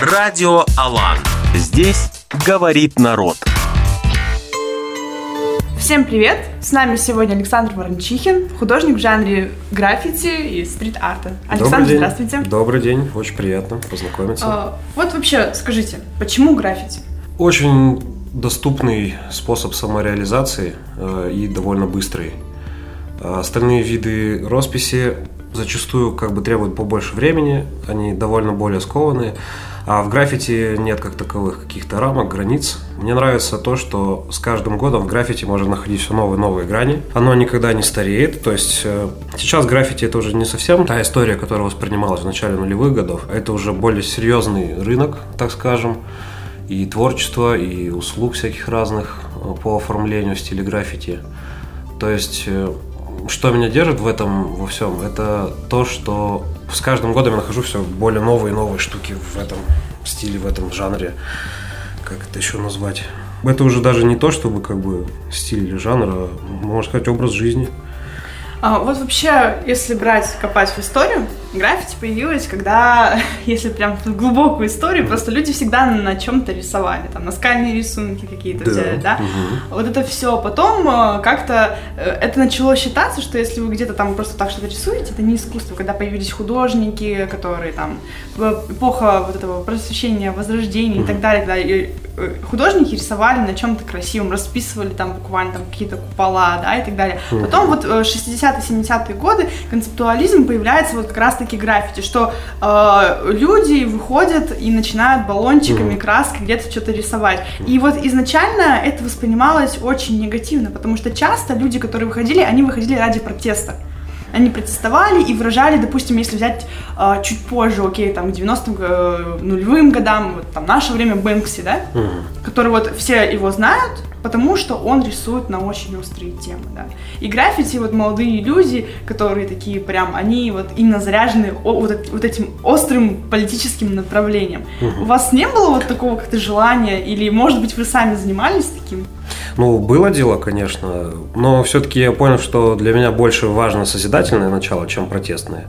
Радио Алан. Здесь говорит народ. Всем привет! С нами сегодня Александр Ворончихин, художник в жанре граффити и стрит-арта. Александр, день. здравствуйте. Добрый день, очень приятно познакомиться. А, вот вообще, скажите, почему граффити? Очень доступный способ самореализации э, и довольно быстрый. А Остальные виды росписи зачастую как бы требуют побольше времени, они довольно более скованные. А в граффити нет как таковых каких-то рамок, границ. Мне нравится то, что с каждым годом в граффити можно находить все новые новые грани. Оно никогда не стареет. То есть э, сейчас граффити это уже не совсем та история, которая воспринималась в начале нулевых годов. Это уже более серьезный рынок, так скажем. И творчество, и услуг всяких разных э, по оформлению в стиле граффити. То есть э, что меня держит в этом во всем, это то, что с каждым годом я нахожу все более новые и новые штуки в этом стиле, в этом жанре. Как это еще назвать? Это уже даже не то, чтобы как бы стиль или жанр, а, можно сказать, образ жизни. А, вот вообще, если брать, копать в историю, граффити появилось, когда, если прям в глубокую историю, просто люди всегда на чем-то рисовали, там, наскальные рисунки какие-то Да. взяли, да? Мгм. Вот это все. Потом э, как-то э, это начало считаться, что если вы где-то там просто так что-то рисуете, это не искусство. Когда появились художники, которые там в эпоха вот этого просвещения, возрождения и так далее, когда и, э, художники рисовали на чем-то красивом, расписывали там буквально там какие-то купола, да, и так далее. Потом вот э, 60-70-е годы концептуализм появляется вот как раз-таки граффити, что э, люди выходят и начинают баллончиками, краской где-то что-то рисовать. И вот изначально это воспринималось очень негативно, потому что часто люди, которые выходили, они выходили ради протеста. Они протестовали и выражали, допустим, если взять э, чуть позже, окей, там, к 90-м, э, нулевым годам, вот, там, наше время Бэнкси, да, Мгм. который вот все его знают, потому что он рисует на очень острые темы, да. И граффити, вот молодые люди, которые такие прям, они вот именно заряжены о- вот, вот этим острым политическим направлением. У вас не было вот такого как-то желания, или, может быть, вы сами занимались таким? Ну, было дело, конечно, но все-таки я понял, что для меня больше важно созидательное начало, чем протестное.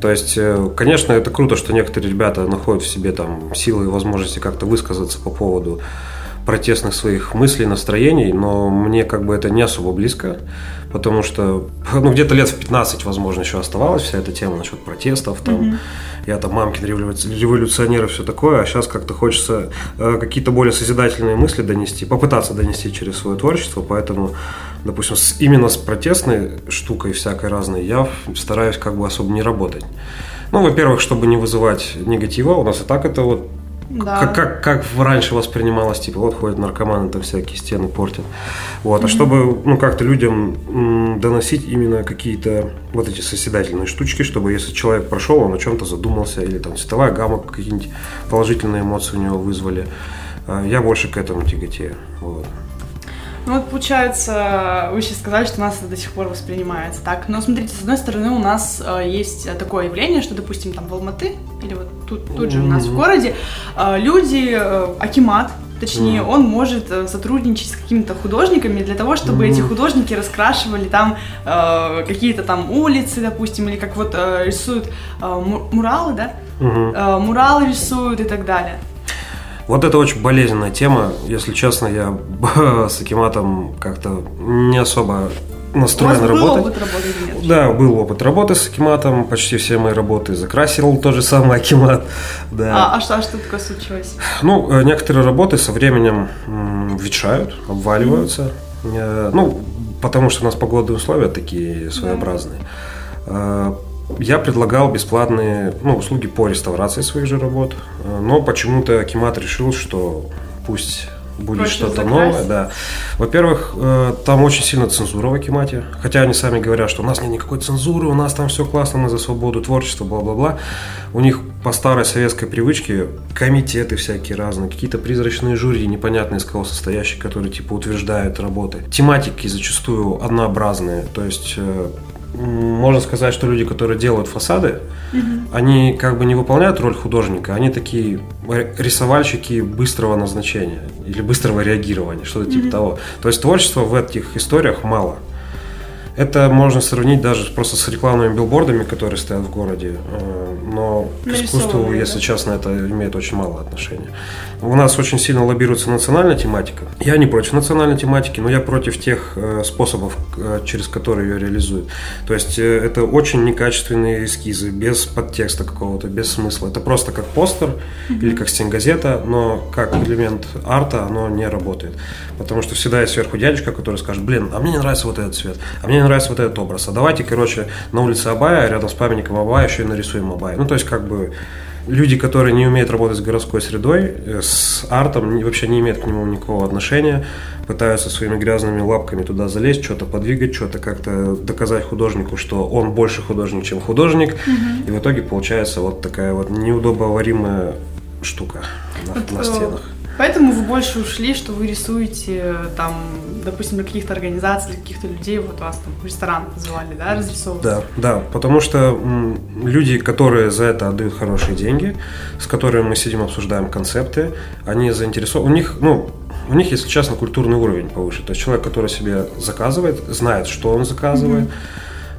То есть, э, конечно, это круто, что некоторые ребята находят в себе там силы и возможности как-то высказаться по поводу протестных своих мыслей, настроений, но мне как бы это не особо близко, потому что ну, где-то лет в 15, возможно, еще оставалась вся эта тема насчет протестов, там, я там мамкин революци- революционер и все такое, а сейчас как-то хочется э, какие-то более созидательные мысли донести, попытаться донести через свое творчество, поэтому, допустим, с- именно с протестной штукой всякой разной я стараюсь как бы особо не работать. Ну, во-первых, чтобы не вызывать негатива, у нас и так это вот Да. как, как, как раньше воспринималось, типа, вот ходят наркоманы, там всякие стены портят. Вот. А чтобы, ну, как-то людям доносить именно какие-то вот эти созидательные штучки, чтобы если человек прошел, он о чем-то задумался, или там цветовая гамма какие-нибудь положительные эмоции у него вызвали. А Я больше к этому тяготею. Вот. Ну вот получается, вы сейчас сказали, что у нас это до сих пор воспринимается так. Но смотрите, с одной стороны, у нас э, есть такое явление, что, допустим, там в Алматы, или вот тут, тут же у нас в городе, э, люди, э, Акимат, точнее, он может э, сотрудничать с какими-то художниками для того, чтобы эти художники раскрашивали там э, какие-то там улицы, допустим, или как вот э, рисуют э, му- муралы, да? Мгм. Э, муралы рисуют и так далее. Вот это очень болезненная тема. Если честно, я с Акиматом как-то не особо настроен был работать. опыт работы нет? Да, был опыт работы с Акиматом, почти все мои работы закрасил тот же самый Акимат. Да. А, а что, а что такое случилось? Ну, э, некоторые работы со временем ветшают, обваливаются. Э, Ну, потому что у нас погодные условия такие своеобразные. Э, Я предлагал бесплатные ну, услуги по реставрации своих же работ, э, но почему-то Акимат решил, что пусть будет что-то новое. Да. Во-первых, э, там очень сильно цензура в Акимате, хотя они сами говорят, что у нас нет никакой цензуры, у нас там все классно, мы за свободу творчества, бла-бла-бла. У них по старой советской привычке комитеты всякие разные, какие-то призрачные жюри, непонятные из кого состоящие, которые типа утверждают работы. Тематики зачастую однообразные, то есть э, можно сказать, что люди, которые делают фасады, они как бы не выполняют роль художника, они такие рисовальщики быстрого назначения или быстрого реагирования, что-то типа того. То есть творчества в этих историях мало. Это можно сравнить даже просто с рекламными билбордами, которые стоят в городе. Э, но к искусству, если честно, это имеет очень мало отношения. У нас очень сильно лоббируется национальная тематика. Я не против национальной тематики, но я против тех э, способов, э, через которые ее реализуют. То есть это очень некачественные эскизы, без подтекста какого-то, без смысла. Это просто как постер mm-hmm. или как стенгазета, но как элемент арта оно не работает. Потому что всегда есть сверху дядечка, который скажет, блин, а мне не нравится вот этот цвет, а мне не нравится вот этот образ. А давайте, короче, на улице Абая, рядом с памятником Абая еще и нарисуем Абая. Ну, то есть, как бы, люди, которые не умеют работать с городской средой, э, с артом, вообще не имеют к нему никакого отношения, пытаются своими грязными лапками туда залезть, что-то подвигать, что-то как-то доказать художнику, что он больше художник, чем художник, угу. и в итоге получается вот такая вот неудобоваримая штука на, вот, на стенах. Поэтому вы больше ушли, что вы рисуете там, допустим, для каких-то организаций, для каких-то людей, вот вас там в ресторан позвали, да, разрисовывать? Да, да, потому что люди, которые за это отдают хорошие деньги, с которыми мы сидим, обсуждаем концепты, они заинтересованы, у них, ну, у них, если честно, культурный уровень повыше. То есть человек, который себе заказывает, знает, что он заказывает,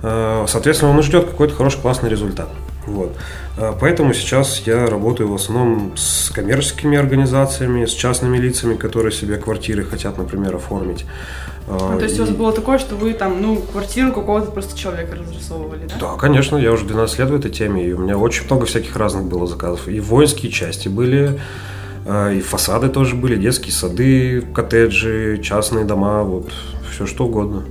mm-hmm. соответственно, он ждет какой-то хороший, классный результат. Вот. А, поэтому сейчас я работаю в основном с коммерческими организациями, с частными лицами, которые себе квартиры хотят, например, оформить. А, то есть и... у вас было такое, что вы там, ну, квартиру какого-то просто человека разрисовывали, да? Да, конечно, я уже 12 лет в этой теме, и у меня очень много всяких разных было заказов. И воинские части были, а, и фасады тоже были, детские сады, коттеджи, частные дома, вот все что угодно.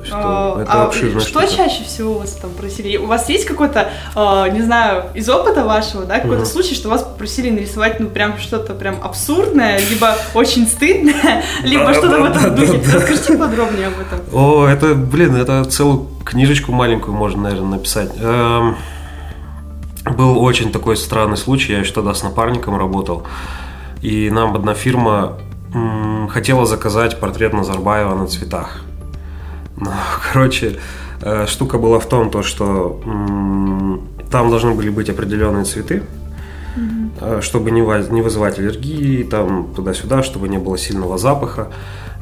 То есть а, это, а что штука. чаще всего вас там просили? У вас есть какой-то, э, не знаю, из опыта вашего, да, какой-то угу. случай, что вас попросили нарисовать, ну, прям что-то прям абсурдное, либо очень стыдное, либо что-то в этом духе. Расскажите подробнее об этом. О, это, блин, это целую книжечку маленькую можно, наверное, написать. Эм, был очень такой странный случай, я еще тогда с напарником работал, и нам одна фирма хотела заказать портрет Назарбаева на цветах. Ну, короче, э, штука была в том, то, что там должны были быть определенные цветы, mm-hmm. чтобы не, не вызывать аллергии, там туда-сюда, чтобы не было сильного запаха.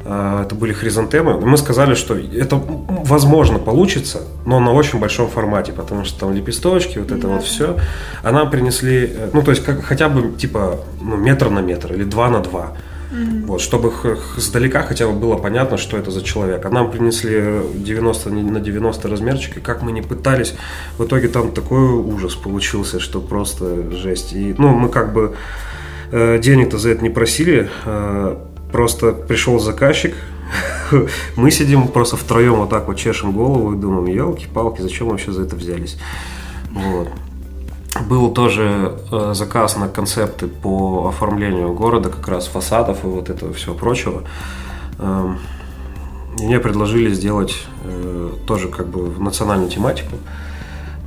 Э, это были хризантемы. Мы сказали, что это возможно получится, но на очень большом формате, потому что там лепесточки, вот это да. вот все. А нам принесли, ну то есть как, хотя бы типа ну, метр на метр или два на два. Mm-hmm. Вот, чтобы сдалека хотя бы было понятно, что это за человек. А нам принесли 90 на 90 размерчик, и как мы не пытались, в итоге там такой ужас получился, что просто жесть. И, ну, мы как бы э, денег-то за это не просили, э, просто пришел заказчик, мы сидим просто втроем вот так вот чешем голову и думаем, елки-палки, зачем вообще за это взялись? Вот. Был тоже э, заказ на концепты по оформлению города, как раз фасадов и вот этого всего прочего. Э, мне предложили сделать э, тоже как бы национальную тематику.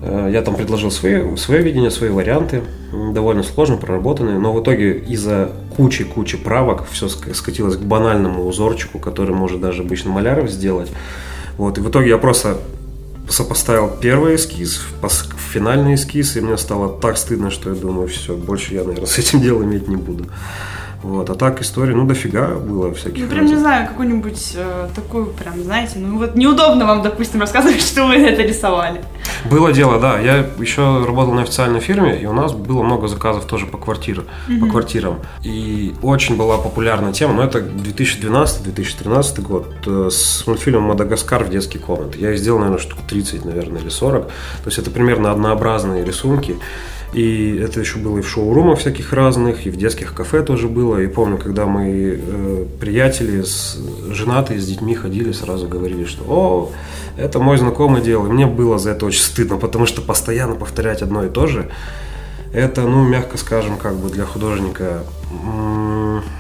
Э, я там предложил свои, свое видение, свои варианты, довольно сложно проработанные, но в итоге из-за кучи-кучи правок все скатилось к банальному узорчику, который может даже обычно маляров сделать. Вот, и в итоге я просто сопоставил первый эскиз, финальный эскиз, и мне стало так стыдно, что я думаю, все, больше я, наверное, с этим делом иметь не буду. Вот. А так история, ну, дофига было всяких. Ну, прям разных. не знаю, какую-нибудь э, такую, прям, знаете, ну, вот неудобно вам, допустим, рассказывать, что вы это рисовали. Было дело, да. Я еще работал на официальной фирме, и у нас было много заказов тоже по квартирам. Mm-hmm. По квартирам. И очень была популярная тема, но это 2012-2013 год, э, с мультфильмом «Мадагаскар» в детский комнат. Я сделал, наверное, штук 30, наверное, или 40. То есть это примерно однообразные рисунки. И это еще было и в шоурумах всяких разных, и в детских кафе тоже было. И помню, когда мои э, приятели, с, женатые, с детьми ходили, сразу говорили, что «О, это мой знакомый делал». И мне было за это очень стыдно, потому что постоянно повторять одно и то же, это, ну, мягко скажем, как бы для художника,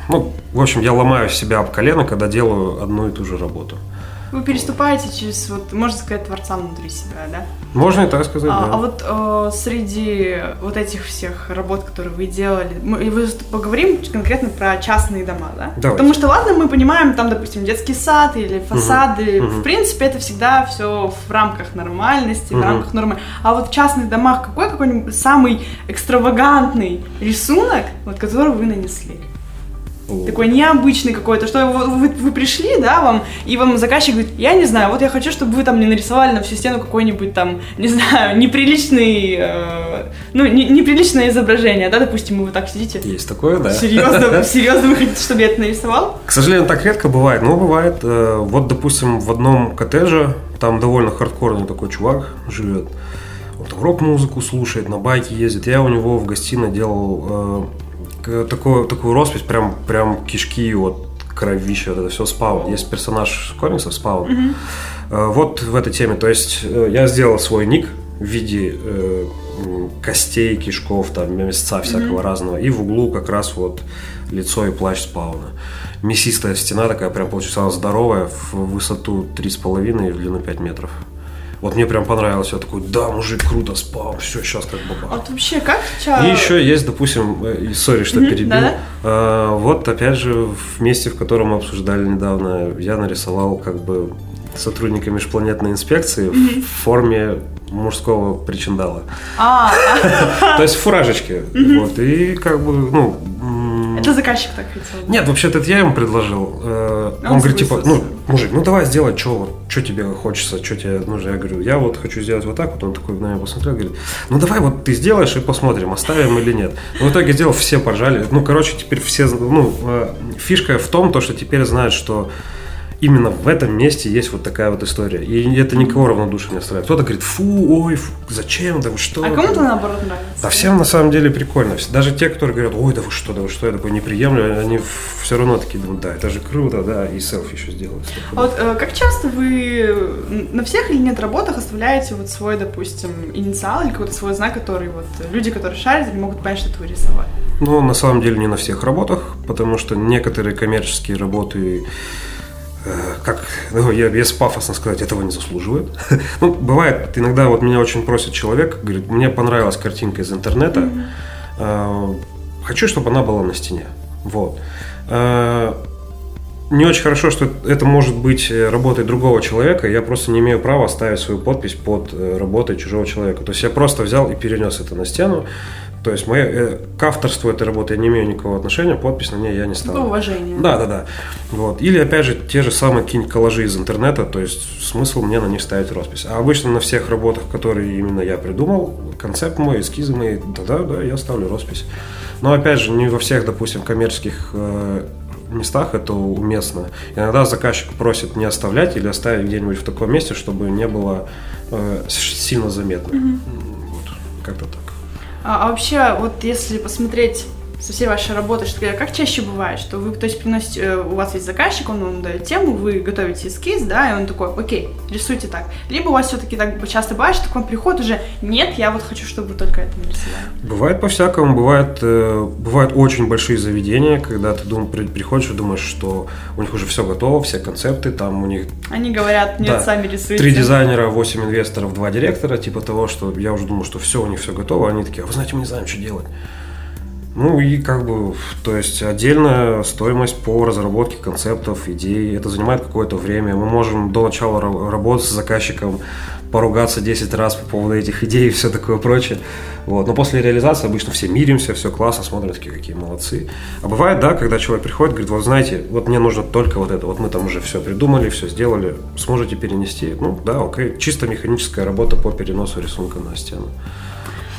ну, в общем, я ломаю себя об колено, когда делаю одну и ту же работу. Вы переступаете через, вот, можно сказать, творца внутри себя, да? Можно и так сказать, а, да. А вот э, среди вот этих всех работ, которые вы делали, мы вы поговорим конкретно про частные дома, да? Давайте. Потому что, ладно, мы понимаем, там, допустим, детский сад или фасады, угу. в принципе, это всегда все в рамках нормальности, угу. в рамках нормы. А вот в частных домах какой какой-нибудь самый экстравагантный рисунок, вот, который вы нанесли? Такой необычный какой-то, что вы, вы, вы пришли, да, вам, и вам заказчик говорит, я не знаю, вот я хочу, чтобы вы там мне нарисовали на всю стену какой-нибудь там, не знаю, неприличный, э, ну, не, неприличное изображение, да, допустим, вы вот так сидите. Есть такое, да. Серьезно, серьезно вы хотите, чтобы я это нарисовал? К сожалению, так редко бывает, но бывает. Э, вот, допустим, в одном коттедже, там довольно хардкорный такой чувак живет, он там рок-музыку слушает, на байке ездит. Я у него в гостиной делал э, такую, такую роспись, прям, прям кишки, вот кровище, вот это все спаун. Есть персонаж комиксов спаун. Mm-hmm. Э, вот в этой теме. То есть э, я сделал свой ник в виде э, костей, кишков, там, мясца всякого mm-hmm. разного. И в углу как раз вот лицо и плащ спауна. Мясистая стена такая прям получилась здоровая, в высоту 3,5 и в длину 5 метров. Вот мне прям понравилось. Я такой, да, мужик круто спал, все, сейчас как бы. А вот вообще как И еще есть, допустим, э, сори, что перебил. Да? А, вот опять же в месте, в котором мы обсуждали недавно, я нарисовал как бы сотрудника межпланетной инспекции в форме мужского причиндала. А, То есть в фуражечке. Вот. И как бы, ну, это заказчик так хотел. Нет, вообще-то это я ему предложил. Э, он, он говорит, типа, ну, мужик, ну давай сделай, что что тебе хочется, что тебе нужно. Я говорю, я вот хочу сделать вот так вот. Он такой на меня посмотрел, говорит, ну давай вот ты сделаешь и посмотрим, оставим или нет. Но в итоге сделал, все поржали. Ну, короче, теперь все, ну, э, фишка в том, то, что теперь знают, что именно в этом месте есть вот такая вот история. И это никого равнодушие не оставляет. Кто-то говорит, фу, ой, фу, зачем, да вы что? А кому-то наоборот нравится. Да всем на самом деле прикольно. Даже те, которые говорят, ой, да вы что, да вы что, я такой не приемлю, они все равно такие думают, да, это же круто, да, и селфи еще сделают. А вот э, как часто вы на всех или нет работах оставляете вот свой, допустим, инициал или какой-то свой знак, который вот люди, которые шарят, они могут понять, что это вы рисовали? Ну, на самом деле не на всех работах, потому что некоторые коммерческие работы как, ну, я без пафосно сказать, этого не заслуживает. ну, бывает, иногда вот меня очень просит человек, говорит, мне понравилась картинка из интернета, mm-hmm. хочу, чтобы она была на стене. Вот. Э, не очень хорошо, что это может быть работой другого человека, я просто не имею права ставить свою подпись под работой чужого человека. То есть я просто взял и перенес это на стену, то есть мое, э, к авторству этой работы я не имею никакого отношения, подпись на ней я не ставлю. Ну, уважение. Да, да, да. Вот. Или, опять же, те же самые какие-нибудь коллажи из интернета, то есть смысл мне на них ставить роспись. А обычно на всех работах, которые именно я придумал, концепт мой, эскизы мои, да-да, да, я ставлю роспись. Но, опять же, не во всех, допустим, коммерческих э, местах это уместно. Иногда заказчик просит не оставлять или оставить где-нибудь в таком месте, чтобы не было э, сильно заметно. Mm-hmm. Вот, как-то так. А, а вообще, вот если посмотреть со всей вашей работы, что как чаще бывает, что вы, то есть, приносите, э, у вас есть заказчик, он вам дает тему, вы готовите эскиз, да, и он такой, окей, рисуйте так. Либо у вас все-таки так часто бывает, что к вам приходит уже, нет, я вот хочу, чтобы вы только это нарисовали. Бывает по-всякому, бывает, э, бывают очень большие заведения, когда ты дум, при, приходишь и думаешь, что у них уже все готово, все концепты, там у них... Они говорят, нет, да, сами рисуйте. Три дизайнера, восемь инвесторов, два директора, типа того, что я уже думал, что все, у них все готово, они такие, а вы знаете, мы не знаем, что делать. Ну и как бы, то есть отдельная стоимость по разработке концептов, идей, это занимает какое-то время. Мы можем до начала работы с заказчиком поругаться 10 раз по поводу этих идей и все такое прочее. Вот. Но после реализации обычно все миримся, все классно, смотрят, такие, какие молодцы. А бывает, да, когда человек приходит, говорит, вот знаете, вот мне нужно только вот это, вот мы там уже все придумали, все сделали, сможете перенести? Ну да, окей, чисто механическая работа по переносу рисунка на стену.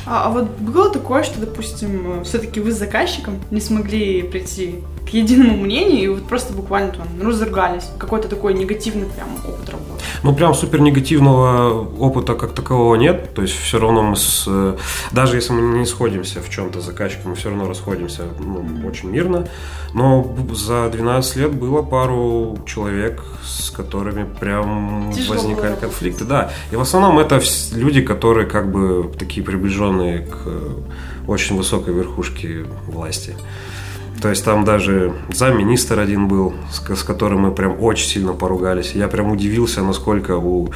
А, а вот было такое, что, допустим, все-таки вы с заказчиком не смогли прийти к единому мнению, и вот просто буквально там разругались. Какой-то такой негативный прям опыт работы. Ну, прям супер негативного опыта как такового нет. То есть все равно мы с... Даже если мы не сходимся в чем-то заказчиком, мы все равно расходимся ну, очень мирно. Но за 12 лет было пару человек, с которыми прям Тяжело возникали было. конфликты. Да. И в основном это люди, которые как бы такие приближенные к очень высокой верхушке власти. То есть там даже замминистр один был, с, с которым мы прям очень сильно поругались. Я прям удивился, насколько у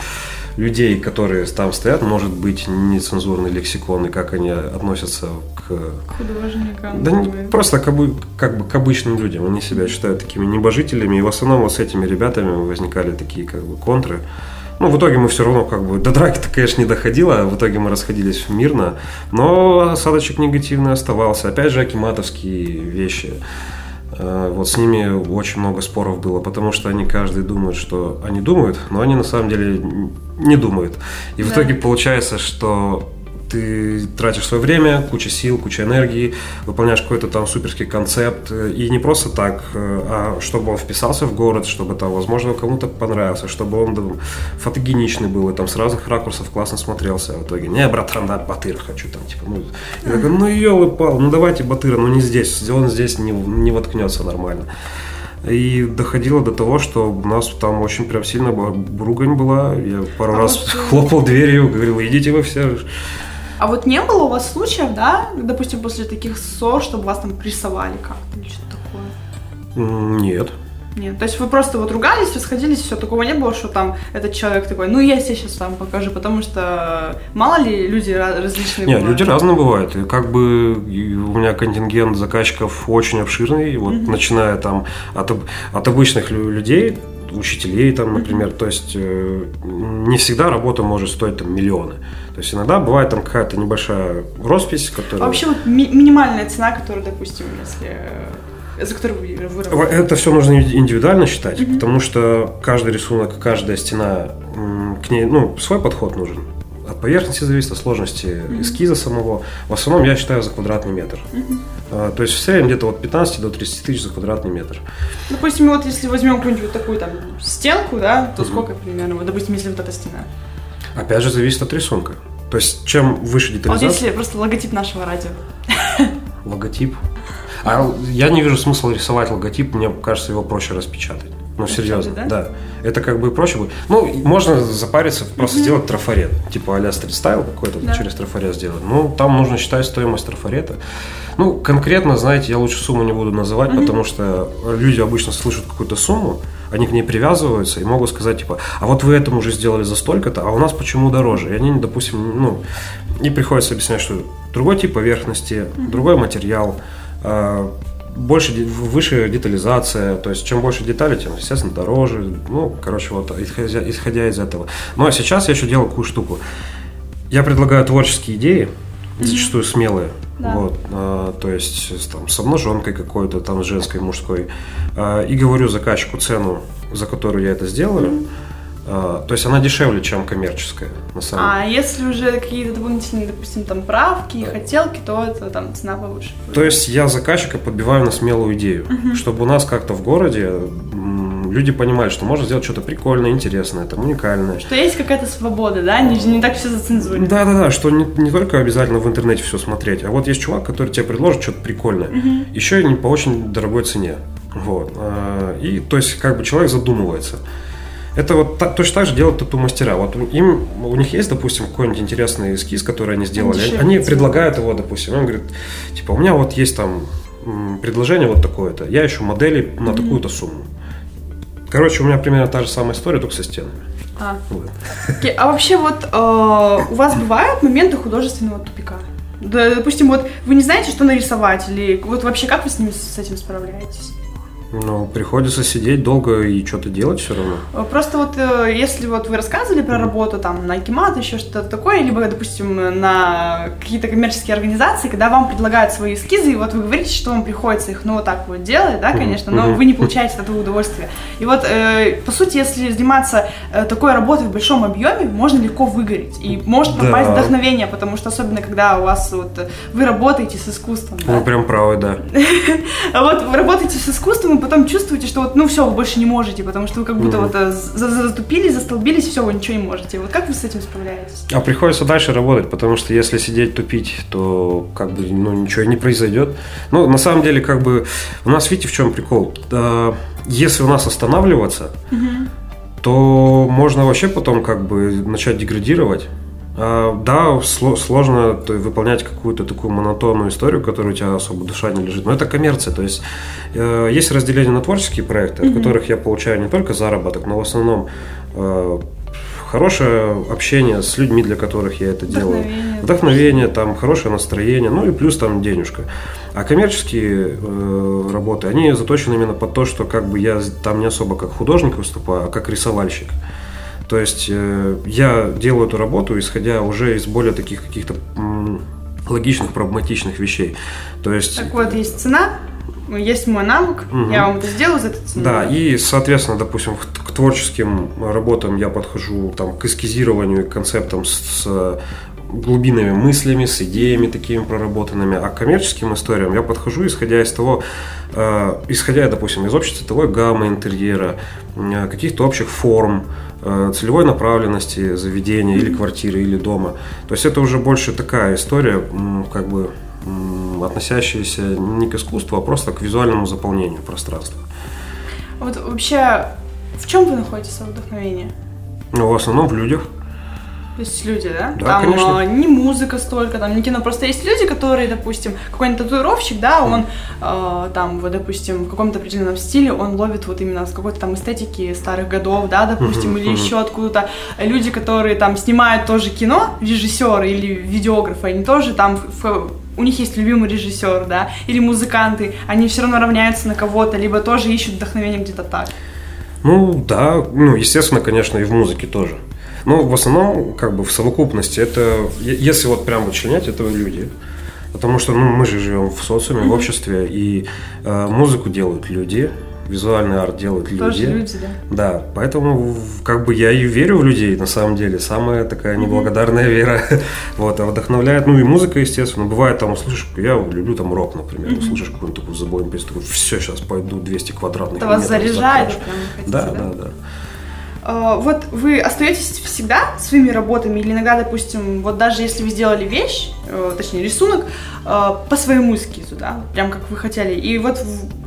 людей, которые там стоят, может быть нецензурный лексикон и как они относятся к... Художникам. Да не, просто как бы, как бы к обычным людям. Они себя считают такими небожителями. И в основном вот с этими ребятами возникали такие как бы контры. Ну, в итоге мы все равно как бы до драки-то, конечно, не доходило, в итоге мы расходились мирно, но осадочек негативный оставался. Опять же, акиматовские вещи. Э, вот с ними очень много споров было, потому что они каждый думают, что они думают, но они на самом деле не думают. И в Да. итоге получается, что ты тратишь свое время, куча сил, куча энергии, выполняешь какой-то там суперский концепт, и не просто так, э, а чтобы он вписался в город, чтобы там, возможно, кому-то понравился, чтобы он там, фотогеничный был, и там с разных ракурсов классно смотрелся. А в итоге, не, братан, да, Батыра хочу там, типа, ну, я такой, ну, елы пал, ну, давайте Батыра, ну, не здесь, он здесь не, не воткнется нормально. И доходило до того, что у нас там очень прям сильно была ругань была. Я пару А раз вот, э, хлопал дверью, говорил, идите вы все. А вот не было у вас случаев, да, допустим, после таких ссор, чтобы вас там прессовали как-то или что-то такое? Нет. Нет, то есть вы просто вот ругались, расходились, все такого не было, что там этот человек такой, ну я тебе сейчас вам покажу, потому что мало ли люди различные Нет, бывают. люди разные бывают. И как бы у меня контингент заказчиков очень обширный, вот начиная там от, от обычных лю- людей, учителей там, например, то есть э, не всегда работа может стоить там миллионы. То есть иногда бывает там какая-то небольшая роспись, которая... Вообще вот ми- минимальная цена, которая, допустим, если э, за которую вы. Это все нужно индивидуально считать, потому что каждый рисунок, каждая стена, к ней, ну, свой подход нужен. От поверхности зависит, от сложности эскиза самого. В основном я считаю за квадратный метр. А, То есть в среднем где-то от 15 до 30 тысяч за квадратный метр. Допустим, вот если возьмем какую-нибудь вот такую там стенку, да, то сколько примерно, вот, допустим, если вот эта стена? Опять же, зависит от рисунка. То есть чем выше А вот детализация, если просто логотип нашего радио. логотип. А я не вижу смысла рисовать логотип, мне кажется, его проще распечатать. Ну, серьезно, да? да? Это как бы проще будет. Ну, можно запариться, просто сделать трафарет. Типа а-ля стрит-стайл какой-то, Да. через трафарет сделать. Ну, там нужно считать стоимость трафарета. Ну, конкретно, знаете, я лучше сумму не буду называть, потому что люди обычно слышат какую-то сумму, они к ней привязываются и могут сказать, типа, а вот вы этому уже сделали за столько-то, а у нас почему дороже? И они, допустим, ну, и приходится объяснять, что другой тип поверхности, другой материал, а, больше, выше детализация, то есть чем больше деталей, тем, естественно, дороже. Ну, короче, вот исходя, исходя из этого. Ну, а сейчас я еще делаю какую штуку. Я предлагаю творческие идеи, зачастую смелые. Да. Вот, а, то есть там, с обнаженкой какой-то, там, с женской, мужской. А, и говорю заказчику цену, за которую я это сделаю. А, то есть она дешевле, чем коммерческая, на самом деле. А если уже какие-то дополнительные, допустим, там правки, хотелки, то это там цена повыше. То есть я заказчика подбиваю на смелую идею, чтобы у нас как-то в городе люди понимали, что можно сделать что-то прикольное, интересное, там, уникальное. Что есть какая-то свобода, да? Не, не так все зацензурено. Да-да-да, что не, не только обязательно в интернете все смотреть, а вот есть чувак, который тебе предложит что-то прикольное, еще и не по очень дорогой цене. Вот. А, И то есть как бы человек задумывается. Это вот та- точно так же делают тату-мастера. Вот им, у них есть, допустим, какой-нибудь интересный эскиз, который они сделали. Дешевле Они предлагают его, допустим. Он говорит, типа, у меня вот есть там предложение вот такое-то. Я ищу модели на такую-то сумму. Короче, у меня примерно та же самая история, только со стенами. А. Вот. Окей, А вообще вот э, у вас бывают моменты художественного тупика? Да, допустим, вот вы не знаете, что нарисовать, или вот вообще как вы с ним с этим справляетесь? Ну, приходится сидеть долго и что-то делать все равно. Э, Просто вот э, если вот вы рассказывали про работу там на Акимат, еще что-то такое, либо, допустим, на какие-то коммерческие организации, когда вам предлагают свои эскизы, и вот вы говорите, что вам приходится их, ну, вот так вот делать, да, конечно, но вы не получаете от этого удовольствия. И вот, э, по сути, если заниматься э, такой работой в большом объеме, можно легко выгореть, и может Да. пропасть вдохновение, потому что особенно, когда у вас вот, вы работаете с искусством, да. Вы прям правы, да. Вот вы работаете с искусством, потом чувствуете, что вот, ну все, вы больше не можете, потому что вы как будто вот э, за- за- затупились, застолбились, все, вы ничего не можете. Вот как вы с этим справляетесь? А приходится дальше работать, потому что если сидеть тупить, то как бы ну, ничего не произойдет. Ну, на самом деле, как бы у нас, видите, в чем прикол? Если у нас останавливаться, то можно вообще потом как бы начать деградировать. А, да, сло- сложно выполнять какую-то такую монотонную историю, которую у тебя особо душа не лежит. Но это коммерция. То есть э, есть разделение на творческие проекты, в которых я получаю не только заработок, но в основном э, хорошее общение с людьми, для которых я это делаю. Вдохновение. Вдохновение, там хорошее настроение, ну и плюс там денежка. А коммерческие э, работы, они заточены именно под то, что как бы я там не особо как художник выступаю, а как рисовальщик. То есть э, я делаю эту работу, исходя уже из более таких каких-то логичных, прагматичных вещей. То есть Так вот, есть цена, есть мой навык, Мгм. я вам это сделаю за это цену. Да, и, соответственно, допустим, к к творческим работам я подхожу там, к эскизированию, к концептам с, с глубинными мыслями, с идеями такими проработанными, а к коммерческим историям я подхожу, исходя из того, э, исходя, допустим, из общей цветовой гаммы интерьера, э, каких-то общих форм, э, целевой направленности заведения или квартиры, или дома. То есть это уже больше такая история, как бы относящаяся не к искусству, а просто к визуальному заполнению пространства. Вот вообще, в чем вы находите свое вдохновение? Ну, в основном в людях. То есть люди, да? Да, там конечно. э, не музыка столько, там не кино. Просто есть люди, которые, допустим, какой-нибудь татуировщик, да, он э, там, вот, допустим, в каком-то определенном стиле, он ловит вот именно с какой-то там эстетики старых годов, да, допустим, или еще откуда-то. Люди, которые там снимают тоже кино, режиссеры или видеографы, они тоже там в- у них есть любимый режиссер, да, или музыканты, они все равно равняются на кого-то, либо тоже ищут вдохновение где-то так. Ну да, ну естественно, конечно, и в музыке тоже. Но в основном, как бы в совокупности, это, если вот прям вычленять, это люди. Потому что ну, мы же живем в социуме, в обществе, и э, музыку делают люди, визуальный арт делают люди. Тоже люди, да. Да, поэтому как бы я и верю в людей, на самом деле, самая такая неблагодарная вера, вот, а вдохновляет, ну и музыка, естественно, бывает там, услышишь, я люблю там рок, например, услышишь какую-нибудь такую забойную песню, такой, все, сейчас пойду 200 квадратных Это вас заряжает, закрашу». прям хотите, Да, да, да. А, Вот вы остаетесь всегда своими работами или иногда, допустим, вот даже если вы сделали вещь, э, точнее рисунок, э, по своему эскизу, да, прям как вы хотели, и вот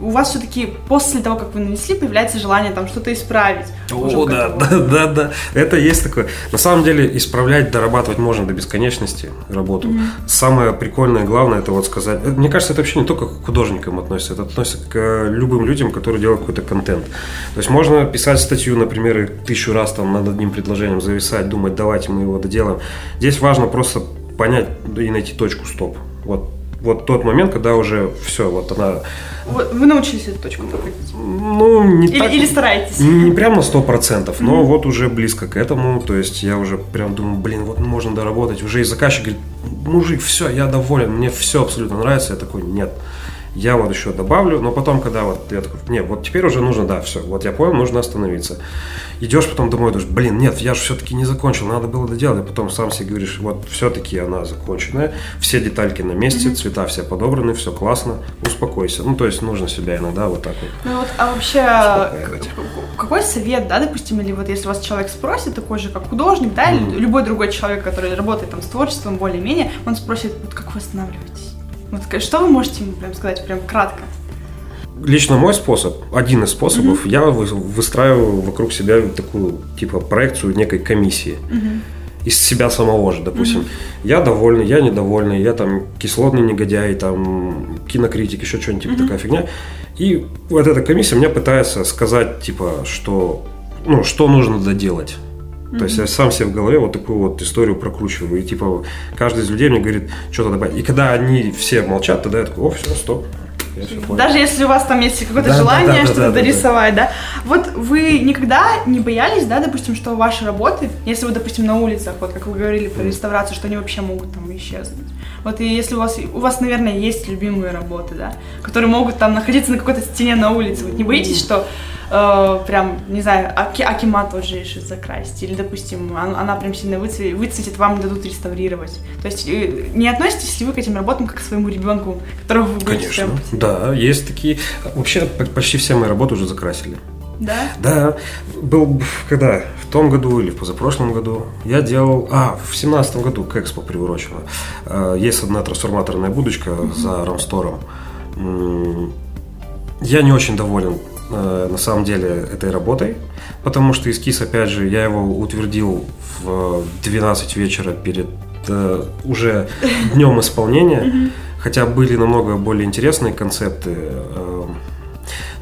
у вас все-таки после того, как вы нанесли, появляется желание там что-то исправить. О, да, да, да, да. Это есть такое. На самом деле исправлять, дорабатывать можно до бесконечности работу. Самое прикольное, главное, это вот сказать. э, Мне кажется, это вообще не только к художникам относится, это относится к любым людям, которые делают какой-то контент. То есть можно писать статью, например, и тысячу раз там над одним предложением зависать, думать, давайте мы его доделаем. Здесь важно просто понять и найти точку стоп. Вот вот тот момент, когда уже все, вот она, Вы научились эту точку находить? ну, не Или, так... или стараетесь? Не не прям на сто процентов, но вот уже близко к этому. То есть я уже прям думаю, блин, вот можно доработать. Уже и заказчик говорит, мужик, все, я доволен, мне все абсолютно нравится. Я такой, нет, я вот еще добавлю. Но потом, когда вот я такой, нет, вот теперь уже нужно, да, все, вот я понял, нужно остановиться. Идешь потом домой, думаешь, блин, нет, я же все-таки не закончил, надо было доделать. И потом сам себе говоришь, вот все-таки она законченная, все детальки на месте, цвета все подобраны, все классно, успокойся. Ну, то есть нужно себя иногда вот так вот. Ну вот, а вообще, к- какой совет, да, допустим, или вот если вас человек спросит, такой же, как художник, да, или любой другой человек, который работает там с творчеством более-менее, он спросит, вот как вы останавливаетесь? Вот к- что вы можете ему прям сказать, прям кратко? Лично мой способ, один из способов, я вы- выстраиваю вокруг себя такую типа проекцию некой комиссии. Из себя самого же, допустим. Я довольный, я недовольный, я там кислотный негодяй, там кинокритик, еще что-нибудь типа такая фигня. И вот эта комиссия мне пытается сказать, типа, что, ну, что нужно доделать. То есть я сам себе в голове вот такую вот историю прокручиваю. И типа каждый из людей мне говорит, что-то добавить. И когда они все молчат, тогда я такой, о, все, стоп. Я всё понял». Даже если у вас там есть какое-то Да, желание да, да, что-то да, да, да. дорисовать, да. Вот вы никогда не боялись, да, допустим, что ваши работы, если вы, допустим, на улицах, вот как вы говорили про реставрацию, что они вообще могут там исчезнуть. Вот и если у вас, у вас, наверное, есть любимые работы, да, которые могут там находиться на какой-то стене на улице, вот не боитесь, что э, прям, не знаю, аки, Акима тоже решит закрасить, или, допустим, он- она прям сильно выцветит, выцветит, вам не дадут реставрировать. То есть э, не относитесь ли вы к этим работам как к своему ребенку, которого вы будете Конечно, прям- да, есть такие. Вообще почти все мои работы уже закрасили. Да? Да, был когда в том году или в позапрошлом году я делал, а в семнадцатом году к Экспо приурочено. Э, Есть одна трансформаторная будочка за Рамстором. Я не очень доволен э, на самом деле этой работой, потому что эскиз, опять же, я его утвердил в 12 вечера перед э, уже днем исполнения, хотя были намного более интересные концепты.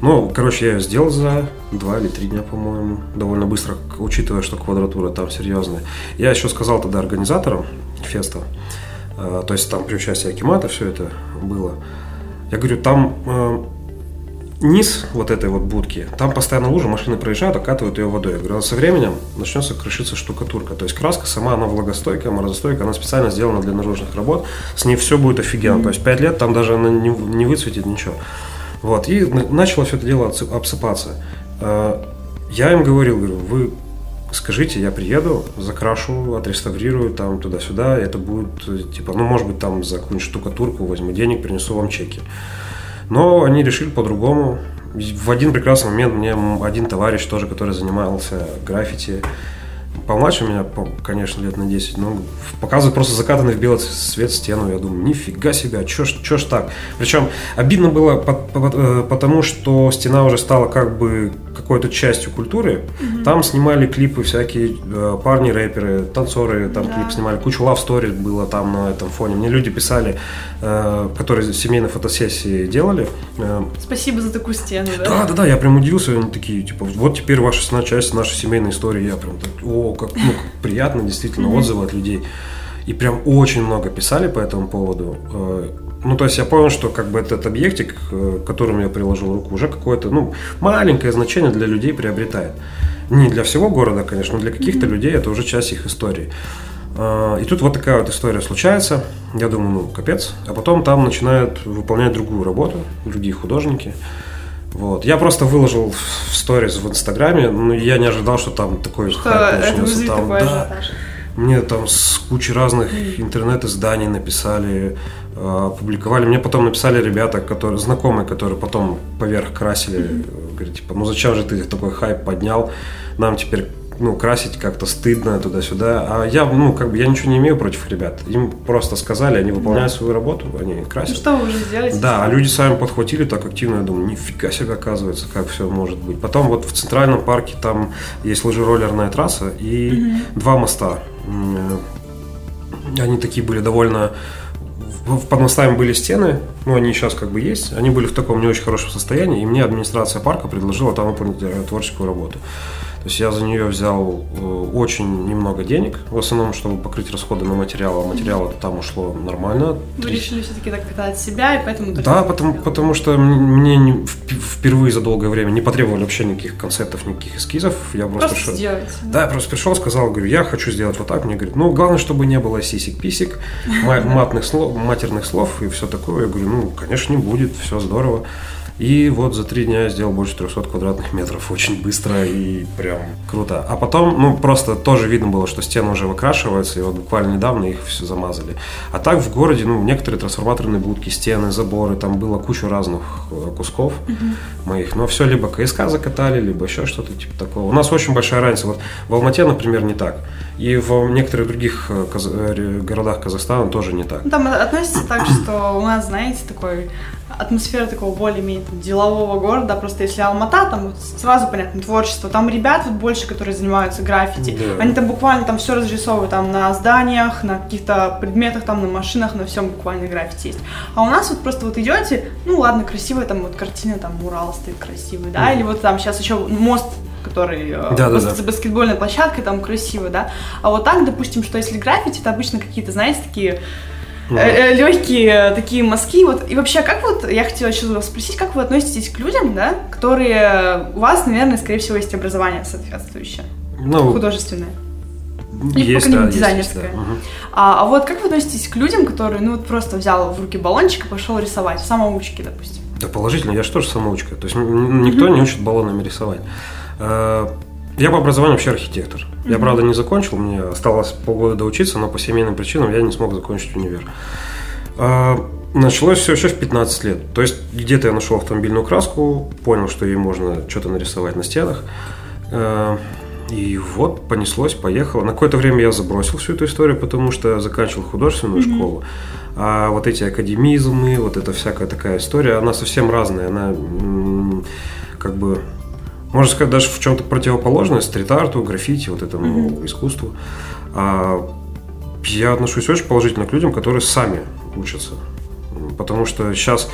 Ну, короче, я ее сделал за два или три дня, по-моему, довольно быстро, учитывая, что квадратура там серьезная. Я еще сказал тогда организаторам феста, э, то есть там при участии Акимата все это было. Я говорю, там э, низ вот этой вот будки, там постоянно лужа, машины проезжают, окатывают ее водой. Я говорю, а со временем начнется крышиться штукатурка. То есть краска сама, она влагостойкая, морозостойкая, она специально сделана для наружных работ. С ней все будет офигенно. То есть 5 лет там даже она не, не выцветит ничего. Вот, и начало все это дело обсыпаться. Э, я им говорил, говорю, вы скажите, я приеду, закрашу, отреставрирую там туда-сюда, это будет, типа, ну, может быть, там за какую-нибудь штукатурку возьму денег, принесу вам чеки. Но они решили по-другому. В один прекрасный момент мне один товарищ тоже, который занимался граффити, помладше меня, конечно, лет на 10, но показывает просто закатанный в белый свет стену. Я думаю, нифига себе, чё ж, чё ж так? Причем обидно было э, потому, что стена уже стала как бы какой-то частью культуры. Mm-hmm. Там снимали клипы всякие э, парни, рэперы, танцоры, там да. клип снимали. Кучу love story было там на этом фоне. Мне люди писали, э, которые семейные фотосессии делали. Спасибо за такую стену, да? Да, да, да, я прям удивился, они такие, типа, вот теперь ваша часть нашей семейной истории. Я прям так, о, как, ну, приятно, действительно, отзывы от людей. И прям очень много писали по этому поводу. Э, ну, то есть я понял, что как бы этот объектик, э, к которому я приложил руку, уже какое-то, ну, маленькое значение для людей приобретает. Не для всего города, конечно, но для каких-то mm-hmm. людей это уже часть их истории. Э, и тут вот такая вот история случается. Я думаю, ну, капец. А потом там начинают выполнять другую работу, другие художники. Вот. Я просто выложил в сторис в Инстаграме, но я не ожидал, что там такой что хайп начнется. Там, да, мне там с кучей разных интернет-изданий написали, э, опубликовали. Мне потом написали ребята, которые знакомые, которые потом поверх красили. Mm-hmm. Говорят, типа, ну зачем же ты такой хайп поднял? Нам теперь ну, красить как-то стыдно туда-сюда. А я, ну, как бы, я ничего не имею против ребят. Им просто сказали, они выполняют да. свою работу, они красят. Ну, что вы уже сделаете? Да, а люди сами подхватили так активно, я думаю, нифига себе, оказывается, как все может быть. Потом вот в Центральном парке там есть лыжероллерная трасса и угу. два моста. Они такие были довольно под мостами были стены, ну, они сейчас как бы есть, они были в таком не очень хорошем состоянии, и мне администрация парка предложила там выполнить э, творческую работу. То есть я за нее взял э, очень немного денег, в основном, чтобы покрыть расходы на материал, а материала там ушло нормально. Вы решили все-таки так как-то от себя, и поэтому... Да, потому, потому что мне не, впервые за долгое время не потребовали вообще никаких концептов, никаких эскизов. Я просто, просто пришел, сделать. Да, я просто пришел, сказал, говорю, я хочу сделать вот так. Мне говорят, ну, главное, чтобы не было сисик-писик, матных слов, матерных слов и все такое. Я говорю, ну, конечно, не будет, все здорово. И вот за три дня я сделал больше 300 квадратных метров очень быстро и прям круто. А потом, ну, просто тоже видно было, что стены уже выкрашиваются, и вот буквально недавно их все замазали. А так в городе, ну, некоторые трансформаторные будки, стены, заборы, там было кучу разных э, кусков угу. моих. Но все либо КСК закатали, либо еще что-то типа такого. У нас очень большая разница. Вот в Алмате, например, не так. И в некоторых других э, э, городах Казахстана тоже не так. Ну, там относится так, что у нас, знаете, такой атмосфера такого более-менее делового города. Просто если Алмата, там сразу понятно творчество. Там ребят вот больше, которые занимаются граффити. Да. Они там буквально там все разрисовывают там на зданиях, на каких-то предметах, там на машинах, на всем буквально граффити есть. А у нас вот просто вот идете, ну ладно, красивая там вот картина, там мурал стоит красивый, да, mm. или вот там сейчас еще мост который да, да, да. баскетбольной площадкой там красиво, да. А вот так, допустим, что если граффити, это обычно какие-то, знаете, такие Э, э, легкие такие мазки. Вот. И вообще, как вот, я хотела еще вас спросить, как вы относитесь к людям, да, которые, у вас, наверное, скорее всего, есть образование соответствующее, ну, художественное. Или есть, да, дизайнерское. Есть, да. Угу. А, а вот как вы относитесь к людям, которые, ну вот просто взял в руки баллончик и пошел рисовать, самоучки, допустим? Да положительно, я же тоже самоучка. То есть никто угу. не учит баллонами рисовать. Э, я по образованию вообще архитектор. Я, правда, не закончил, мне осталось полгода доучиться, но по семейным причинам я не смог закончить универ. А, началось все еще в 15 лет. То есть где-то я нашел автомобильную краску, понял, что ей можно что-то нарисовать на стенах. А, и вот понеслось, поехало. На какое-то время я забросил всю эту историю, потому что заканчивал художественную mm-hmm. школу. А вот эти академизмы, вот эта всякая такая история, она совсем разная. Она как бы можно сказать, даже в чем-то противоположное стрит-арту, граффити, вот этому mm-hmm. искусству. А, я отношусь очень положительно к людям, которые сами учатся. Потому что сейчас,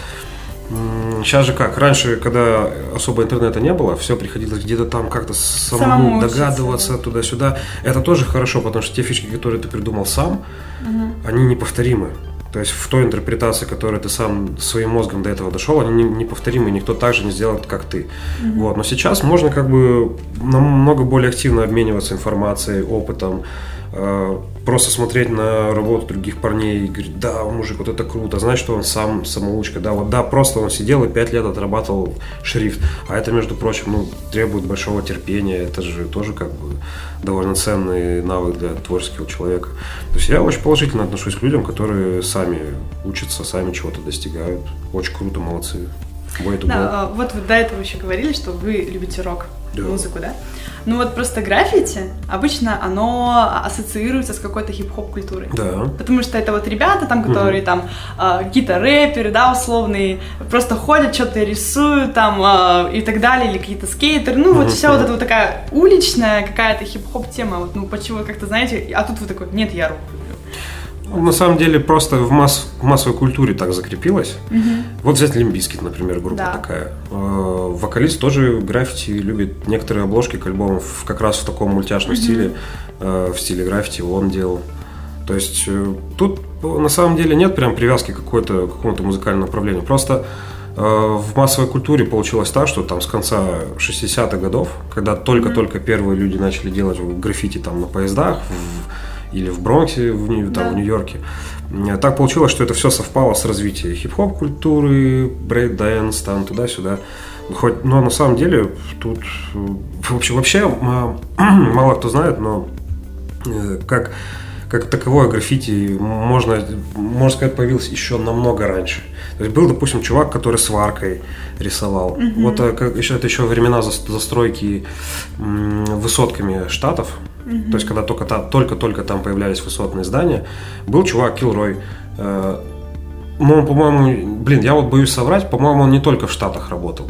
сейчас же как, раньше, когда особо интернета не было, все приходилось где-то там как-то самому, самому догадываться туда-сюда. Это тоже хорошо, потому что те фишки, которые ты придумал сам, угу. они неповторимы. То есть в той интерпретации, которой ты сам своим мозгом до этого дошел, они неповторимы, никто так же не сделает, как ты. Mm-hmm. Вот. Но сейчас можно как бы намного более активно обмениваться информацией, опытом, просто смотреть на работу других парней и говорить, да, мужик, вот это круто, знаешь, что он сам самоучка, да, вот да, просто он сидел и пять лет отрабатывал шрифт, а это, между прочим, ну, требует большого терпения, это же тоже как бы довольно ценный навык для творческого человека. То есть я очень положительно отношусь к людям, которые сами учатся, сами чего-то достигают. Очень круто, молодцы. Way to да, go. вот вы до этого еще говорили, что вы любите рок, да. музыку, да? Ну вот просто граффити, обычно оно ассоциируется с какой-то хип-хоп культурой. Да. Потому что это вот ребята там, которые угу. там э, какие-то рэперы, да, условные, просто ходят, что-то рисуют там э, и так далее, или какие-то скейтеры. Ну вот вся вот эта вот такая уличная какая-то хип-хоп тема, вот, ну почему как-то, знаете, а тут вы такой, нет, я рок на самом деле просто в, масс, в массовой культуре так закрепилось. Угу. Вот взять Limp Bizkit, например, группа да. такая. Э, вокалист тоже граффити любит некоторые обложки к альбомам как раз в таком мультяшном угу. стиле, э, в стиле граффити он делал. То есть э, тут на самом деле нет прям привязки к какой-то, какому-то музыкальному направлению. Просто в массовой культуре получилось так, что там с конца 60-х годов, когда только-только первые люди начали делать граффити там на поездах, в, или в Бронксе, в, там, да. в Нью-Йорке. Так получилось, что это все совпало с развитием хип-хоп культуры, брейк-дэнс, там туда-сюда. Хоть, но на самом деле тут вообще, вообще мало кто знает, но э, как, как таковое граффити можно, можно сказать, появилось еще намного раньше. То есть был, допустим, чувак, который сваркой рисовал. Mm-hmm. Вот э, как, еще, это еще времена застройки высотками штатов. Mm-hmm. То есть, когда только, только-только там появлялись высотные здания, был чувак Килрой. Э, ну, по-моему, блин, я вот боюсь соврать, по-моему, он не только в Штатах работал.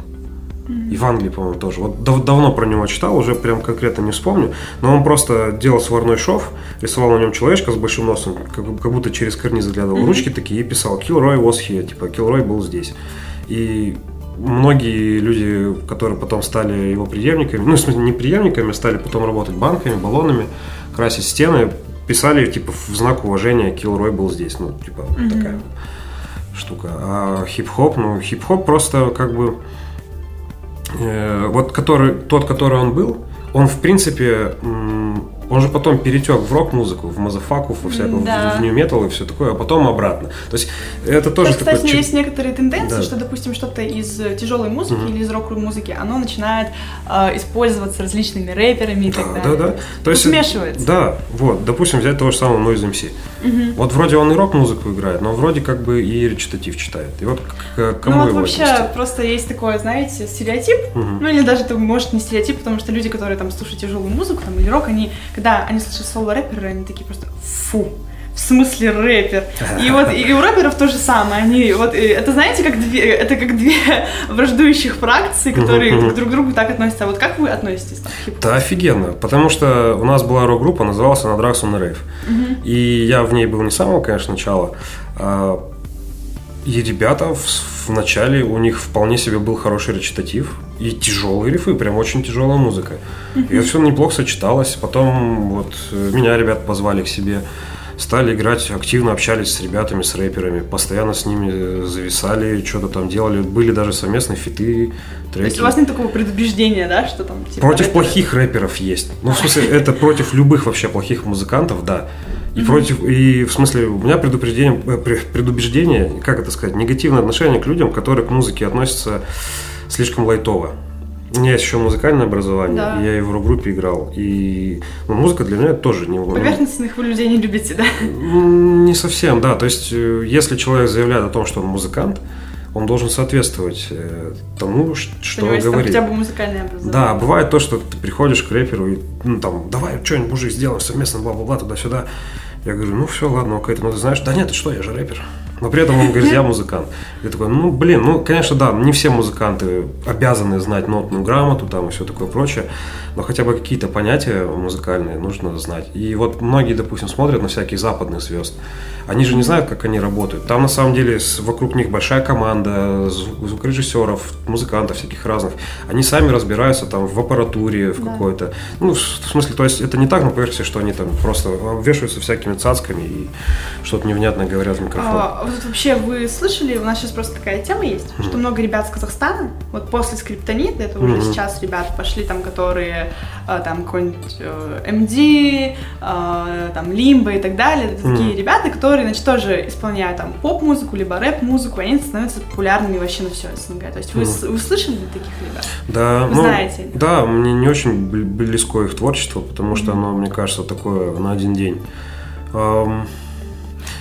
Mm-hmm. И в Англии, по-моему, тоже. Вот дав- давно про него читал, уже прям конкретно не вспомню. Но он просто делал сварной шов, рисовал на нем человечка с большим носом, как, как будто через карниз заглядывал. Mm-hmm. Ручки такие и писал Килрой was here, типа Килрой был здесь. И многие люди, которые потом стали его преемниками, ну, в смысле, не преемниками, стали потом работать банками, баллонами, красить стены, писали, типа, в знак уважения Килрой был здесь, ну, типа, mm-hmm. такая штука. А хип-хоп, ну, хип-хоп просто как бы, э, вот который, тот, который он был, он, в принципе, он же потом перетек в рок-музыку, в мазафаку, во всякую, да. в, в нью-метал и все такое, а потом обратно. То есть это тоже Кстати, такой... Кстати, есть некоторые тенденции, да. что, допустим, что-то из тяжелой музыки угу. или из рок-музыки, оно начинает э, использоваться различными рэперами и да, так далее. Да, да. То есть смешивается. Да, вот, допустим, взять того же самого Noise MC. Угу. Вот вроде он и рок-музыку играет, но вроде как бы и речитатив читает. И вот к кому Ну вот его вообще отнести? просто есть такое, знаете, стереотип, угу. ну или даже это может не стереотип, потому что люди, которые там слушают тяжелую музыку там, или рок, они, когда они слышат соло-рэперы, они такие просто фу, в смысле рэпер. И вот и у рэперов то же самое. Они вот это знаете, как две, это как две враждующих фракции, которые uh-huh, друг к другу так относятся. А вот как вы относитесь? Там, да офигенно, потому что у нас была рок-группа, называлась она on Rave. Uh-huh. И я в ней был не с самого, конечно, начала. И ребята в, в начале у них вполне себе был хороший речитатив и тяжелые рифы, прям очень тяжелая музыка. Uh-huh. И это все неплохо сочеталось. Потом вот э, меня ребят позвали к себе стали играть, активно общались с ребятами, с рэперами, постоянно с ними зависали, что-то там делали, были даже совместные фиты, треки. То есть у вас нет такого предубеждения, да, что там типа, Против рэперы... плохих рэперов есть. Ну, в смысле, это против любых вообще плохих музыкантов, да. И mm-hmm. против, и в смысле, у меня предупреждение, э, предубеждение, как это сказать, негативное отношение к людям, которые к музыке относятся слишком лайтово. У меня есть еще музыкальное образование, да. я и в рок-группе играл. И ну, музыка для меня тоже не... Поверхностных вы людей не любите, да? Не совсем, да. То есть, э, если человек заявляет о том, что он музыкант, он должен соответствовать э, тому, что Понимаете, говорит. хотя бы музыкальное образование. Да, бывает то, что ты приходишь к рэперу и, ну, там, давай что-нибудь, мужик, сделаем совместно, бла-бла-бла, туда-сюда. Я говорю, ну все, ладно, окей, ну ты знаешь, да нет, ты что, я же рэпер. Но при этом он говорит, я музыкант. Я такой, ну блин, ну конечно, да, не все музыканты обязаны знать нотную грамоту там и все такое прочее, но хотя бы какие-то понятия музыкальные нужно знать. И вот многие, допустим, смотрят на всякие западных звезд, они же не знают, как они работают. Там на самом деле вокруг них большая команда звукорежиссеров, музыкантов всяких разных. Они сами разбираются там в аппаратуре, в да. какой-то. Ну, в смысле, то есть это не так на поверхности, что они там просто вешаются всякими цацками и что-то невнятно говорят в микрофон. А, вот вообще вы слышали, у нас сейчас просто такая тема есть, mm-hmm. что много ребят с Казахстана, вот после скриптонита, это уже mm-hmm. сейчас ребят пошли там, которые э, там какой-нибудь э, MD, э, там Лимба и так далее, это mm-hmm. такие ребята, которые, значит, тоже исполняют там поп-музыку, либо рэп-музыку, они становятся популярными вообще на все СНГ. То есть вы, mm-hmm. вы слышали таких ребят? Да. Вы ну, знаете? Да, мне не очень близко их творчество, потому что mm-hmm. оно, мне кажется, такое на один день. Um,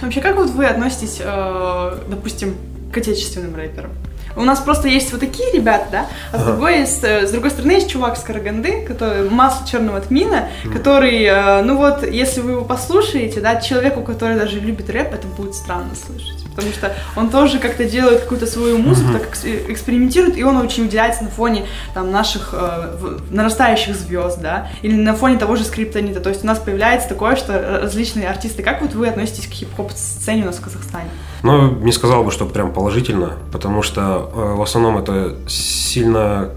Вообще, как вот вы относитесь, э, допустим, к отечественным рэперам? У нас просто есть вот такие ребята, да, а с, другой, с, с другой стороны есть чувак с Караганды, который масло черного тмина, mm. который, э, ну вот, если вы его послушаете, да, человеку, который даже любит рэп, это будет странно слышать потому что он тоже как-то делает какую-то свою музыку, так экспериментирует, и он очень выделяется на фоне там наших э, нарастающих звезд, да, или на фоне того же скриптонита. То есть у нас появляется такое, что различные артисты. Как вот вы относитесь к хип-хоп сцене у нас в Казахстане? Ну, не сказал бы, что прям положительно, потому что э, в основном это сильно...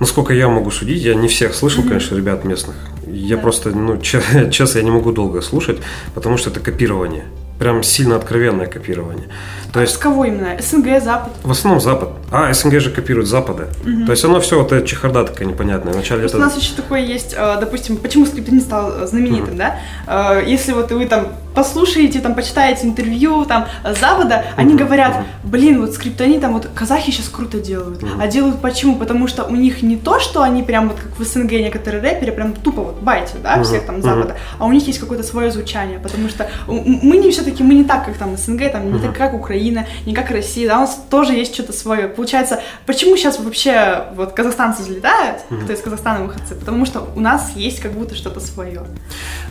Насколько я могу судить, я не всех слышал, mm-hmm. конечно, ребят местных. Я да. просто, ну, честно, я не могу долго слушать, потому что это копирование прям сильно откровенное копирование. То есть, С кого именно? СНГ, Запад? В основном Запад. А, СНГ же копирует Запада. Угу. То есть оно все вот эта чехарда такая непонятная. Вначале это... У нас еще такое есть, э, допустим, почему скриптонит стал э, знаменитым, угу. да? Э, если вот вы там послушаете, там, почитаете интервью там Запада, они говорят, блин, вот скриптонит, там вот казахи сейчас круто делают. А делают почему? Потому что у них не то, что они прям вот как в СНГ некоторые рэперы прям тупо вот байтят, да, всех там Запада, а у них есть какое-то свое звучание, потому что мы не все-таки, мы не так, как там СНГ, там, не так, как Украина, не как Россия, да, у нас тоже есть что-то свое. Получается, почему сейчас вообще вот казахстанцы взлетают, кто из Казахстана выходцы? Потому что у нас есть как будто что-то свое.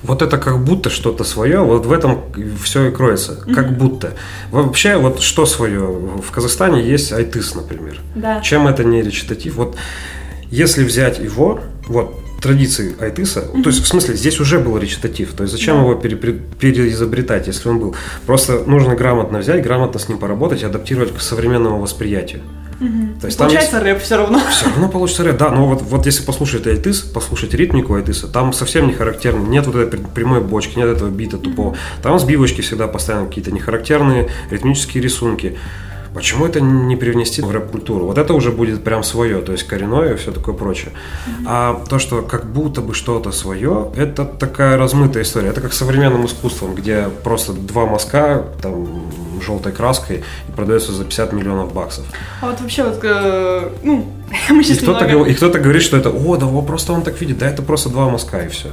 Вот это как будто что-то свое, вот в этом все и кроется. Mm-hmm. Как будто. Вообще, вот что свое? В Казахстане есть айтыс, например. Да. Чем это не речитатив? Вот если взять его, вот традиции айтыса, mm-hmm. то есть в смысле здесь уже был речитатив, то есть зачем да. его пере, переизобретать, если он был? Просто нужно грамотно взять, грамотно с ним поработать, адаптировать к современному восприятию. Угу. То есть получается есть, рэп все равно. Все равно получится рэп, да. Но вот, вот если послушать айтыс, послушать ритмику айтыса, там совсем не характерно. Нет вот этой прямой бочки, нет этого бита тупого. Там сбивочки всегда постоянно какие-то нехарактерные ритмические рисунки. Почему это не привнести в рэп-культуру? Вот это уже будет прям свое, то есть коренное и все такое прочее. Mm-hmm. А то, что как будто бы что-то свое, это такая размытая история. Это как с современным искусством, где просто два мазка, там, желтой краской и продается за 50 миллионов баксов. А вот вообще вот, э, ну, мы сейчас и кто-то, немного... и кто-то говорит, что это, о, да, просто он так видит, да, это просто два мазка и все.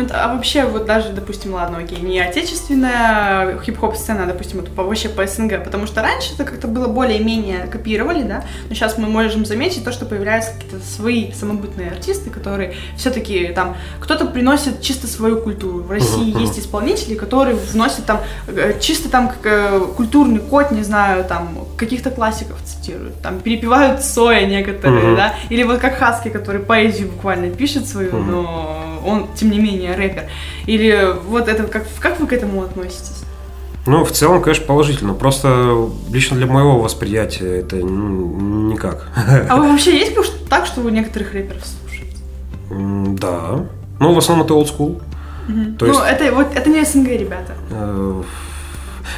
Ну, а вообще, вот даже, допустим, ладно, окей, не отечественная хип-хоп сцена, а, допустим, это вообще по СНГ, потому что раньше это как-то было более-менее копировали, да, но сейчас мы можем заметить то, что появляются какие-то свои самобытные артисты, которые все-таки там, кто-то приносит чисто свою культуру. В России есть исполнители, которые вносят там э, чисто там как, э, культурный код, не знаю, там, каких-то классиков цитируют, там, перепевают Соя некоторые, да, или вот как Хаски, который поэзию буквально пишет свою, но он, тем не менее, рэпер? Или вот это, как, как вы к этому относитесь? Ну, в целом, конечно, положительно. Просто лично для моего восприятия это никак. А вы вообще есть так, что вы некоторых рэперов слушаете? Да. Ну, в основном это old school. Угу. То ну, есть... это, вот, это не СНГ, ребята. Э,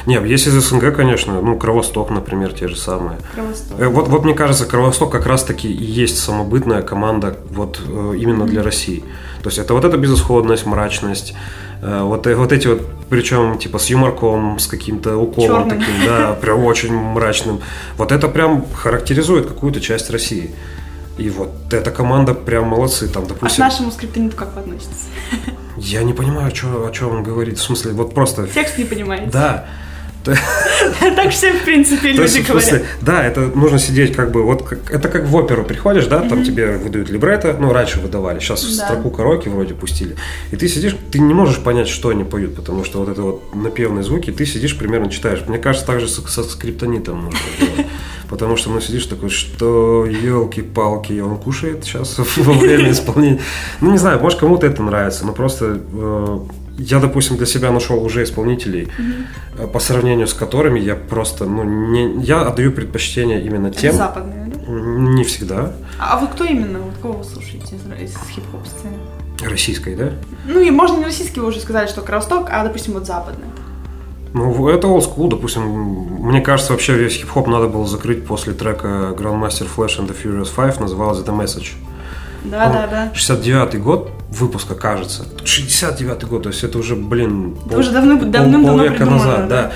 не, есть из СНГ, конечно, ну, Кровосток, например, те же самые. Кровосток. Э, вот, вот мне кажется, Кровосток как раз-таки и есть самобытная команда вот э, именно для России. То есть это вот эта безысходность, мрачность, э, вот, вот эти вот, причем типа с юморком, с каким-то уколом Черным. таким, да, прям очень мрачным. Вот это прям характеризует какую-то часть России. И вот эта команда прям молодцы, там, допустим. А к нашему скриптониту как вы относитесь? Я не понимаю, о чем он говорит. В смысле, вот просто... Текст не понимаете? Да. Так все, в принципе, люди говорят. Да, это нужно сидеть как бы, вот это как в оперу приходишь, да, там тебе выдают либретто, ну, раньше выдавали, сейчас в строку караоке вроде пустили, и ты сидишь, ты не можешь понять, что они поют, потому что вот это вот напевные звуки, ты сидишь, примерно читаешь. Мне кажется, так же со скриптонитом нужно делать. Потому что, ну, сидишь такой, что елки-палки, он кушает сейчас во время исполнения. Ну, не знаю, может, кому-то это нравится, но просто э, я, допустим, для себя нашел уже исполнителей, mm-hmm. по сравнению с которыми я просто, ну, не, я отдаю предпочтение именно тем. Это западные, да? Не всегда. А вы кто именно? Вот кого вы слушаете из, из хип-хоп сцены? Российской, да? Ну и можно не российский, вы уже сказали, что Кровосток, а, допустим, вот западный. Ну, это old school, допустим. Мне кажется, вообще весь хип-хоп надо было закрыть после трека Grandmaster Flash and the Furious 5, называлось The Message. Да, да, да. 69-й год выпуска, кажется. 69-й год, то есть это уже, блин, Это уже давно, давным-давно полвека придумано, назад, да.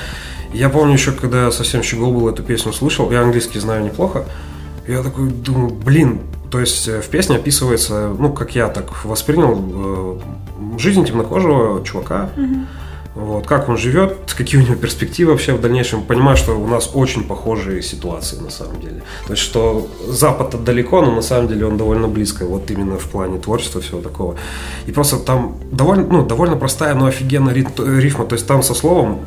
Я помню еще, когда я совсем щегол был, эту песню слышал, я английский знаю неплохо, я такой думаю, блин, то есть э, в песне описывается, ну, как я так воспринял, э, жизнь темнокожего чувака, вот, как он живет, какие у него перспективы вообще в дальнейшем. Понимаю, что у нас очень похожие ситуации на самом деле. То есть, что Запад далеко, но на самом деле он довольно близко, вот именно в плане творчества всего такого. И просто там довольно, ну, довольно простая, но офигенная рифма. То есть там со словом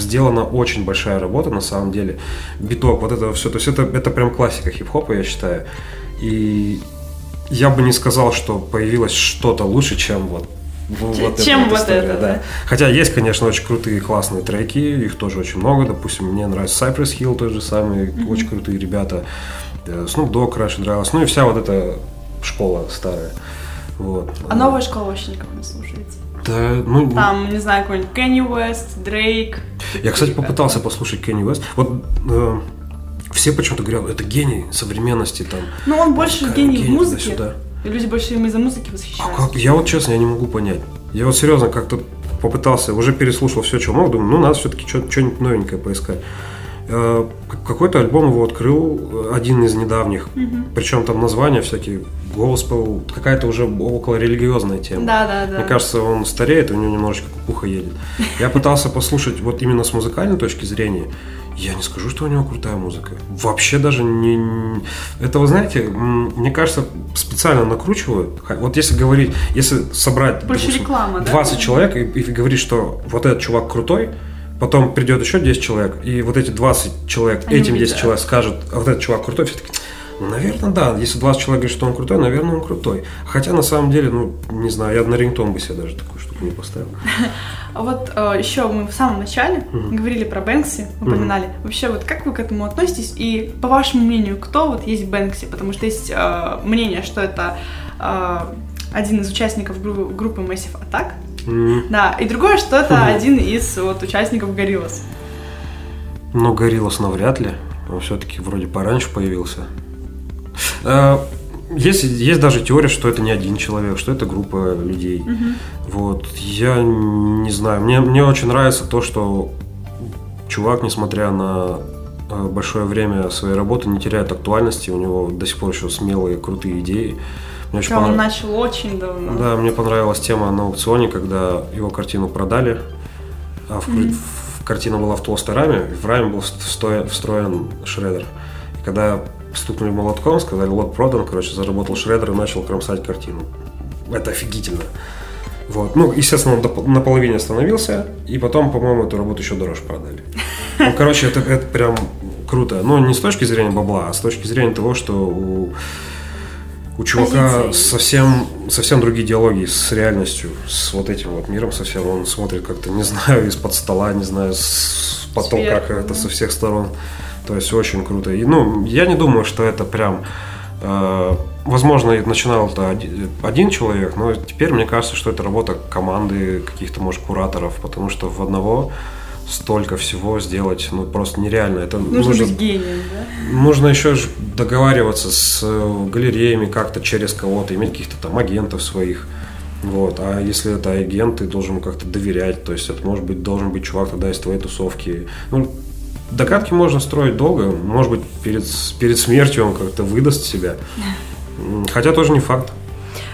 сделана очень большая работа на самом деле. Биток, вот это все. То есть это, это прям классика хип-хопа, я считаю. И я бы не сказал, что появилось что-то лучше, чем вот Ч- вот чем вот история, это, да. Хотя есть, конечно, очень крутые классные треки, их тоже очень много. Допустим, мне нравится Cypress Hill тот же самый, очень крутые ребята. Э, Snoop Dogg раньше нравилось. Ну и вся вот эта школа старая. Вот. А новая школа вообще никак не слушается. Да, ну, Там, не знаю, какой-нибудь Кенни Уэст, Дрейк. я, кстати, Ребята. попытался послушать Кенни Уэст. Вот э, все почему-то говорят, это гений современности там. Ну, он больше Какая гений в гений музыке. туда-сюда. И люди больше им из-за музыки А восхищаются. как? Я вот честно, я не могу понять. Я вот серьезно как-то попытался, уже переслушал все, что мог, думаю, ну надо все-таки что-нибудь новенькое поискать. Э, Какой-то альбом его открыл, э, один из недавних. Причем там названия всякие, госпел, какая-то уже около религиозная тема. Да, да, да. Мне кажется, он стареет, у него немножечко кукуха едет. Я пытался послушать вот именно с музыкальной точки зрения. Я не скажу, что у него крутая музыка. Вообще даже не... Это, вы знаете, мне кажется, специально накручивают. Вот если говорить, если собрать, Больше допустим, реклама, да? 20 человек и, и говорить, что вот этот чувак крутой, потом придет еще 10 человек, и вот эти 20 человек, Они этим 10 увидят. человек скажут, а вот этот чувак крутой, все таки ну, наверное, да. Если 20 человек говорит, что он крутой, наверное, он крутой. Хотя, на самом деле, ну, не знаю, я на рингтон бы себе даже такую штуку не поставил. А вот э, еще мы в самом начале говорили про Бэнкси, упоминали. Вообще, вот как вы к этому относитесь? И по вашему мнению, кто вот есть Бэнкси? Потому что есть э, мнение, что это э, один из участников гру- группы Massive Attack. Да, и другое, что это один из вот участников Gorillaz. Но Гориллас навряд ли. Он все-таки вроде пораньше появился. Есть, есть даже теория, что это не один человек, что это группа людей. Вот. Я не знаю. Мне, мне очень нравится то, что чувак, несмотря на э, большое время своей работы, не теряет актуальности. У него до сих пор еще смелые, крутые идеи. Мне очень он понрав- начал очень давно. Да, мне понравилась тема на аукционе, когда его картину продали, а в, в- картина была в толстой раме, и в раме был встоя- встроен шредер. И когда стукнули молотком, сказали, лот продан, короче, заработал шредер и начал кромсать картину. Это офигительно. Вот. Ну, естественно, он на половине остановился, и потом, по-моему, эту работу еще дороже продали. Ну, короче, это, это прям круто. Но не с точки зрения бабла, а с точки зрения того, что у, у чувака Позиции. совсем, совсем другие диалоги с реальностью, с вот этим вот миром совсем. Он смотрит как-то, не знаю, из-под стола, не знаю, с потолка как-то да. со всех сторон. То есть очень круто. И, ну, я не думаю, что это прям... э, возможно, начинал это оди- один человек, но теперь мне кажется, что это работа команды, каких-то, может, кураторов, потому что в одного столько всего сделать, ну, просто нереально. Это Нужно, нужно, быть гением, да? нужно еще договариваться с э, галереями как-то через кого-то, иметь каких-то там агентов своих. Вот. А если это агент, ты должен как-то доверять. То есть это может быть должен быть чувак тогда из твоей тусовки. Ну, догадки можно строить долго. Может быть, перед, перед смертью он как-то выдаст себя. Хотя тоже не факт.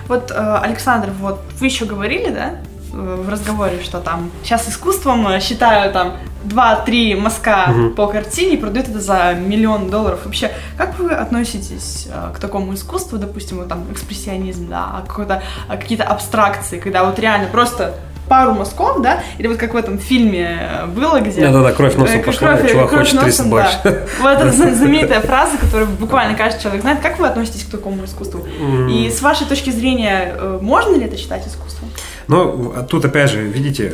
Вот, э, Александр, вот вы еще говорили, да, в разговоре, что там сейчас искусством э, считаю там 2-3 мазка Мгм. по картине и продают это за миллион долларов. Вообще, как вы относитесь э, к такому искусству, допустим, вот там экспрессионизм, да, какой-то, э, какие-то абстракции, когда вот реально просто пару мазков, да, или вот как в этом фильме э, было, где... Да-да-да, кровь носом Э, пошла, кровь- чувак кровь хочет 300 носом, больше. да. Вот эта зна- знаменитая фраза, которую буквально каждый человек знает. Как вы относитесь к такому искусству? И с вашей точки зрения, э, можно ли это считать искусством? Но а тут опять же, видите,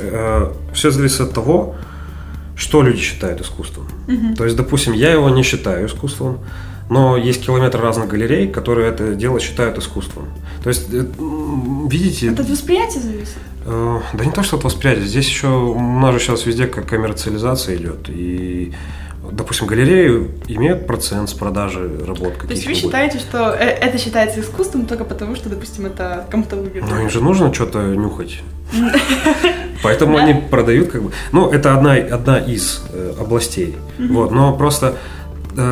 все зависит от того, что люди считают искусством. То есть, допустим, я его не считаю искусством, но есть километр разных галерей, которые это дело считают искусством. То есть, видите, Это от восприятия зависит. Э, Да не то, что от восприятия. Здесь еще у нас же сейчас везде как коммерциализация идет. И, допустим, галереи имеют процент с продажи работ То есть вы считаете, что э, это считается искусством только потому, что, допустим, это кому-то выгодно? Ну, им же нужно что-то нюхать. Поэтому они продают как бы... Ну, это одна, одна из э, областей. Вот, но просто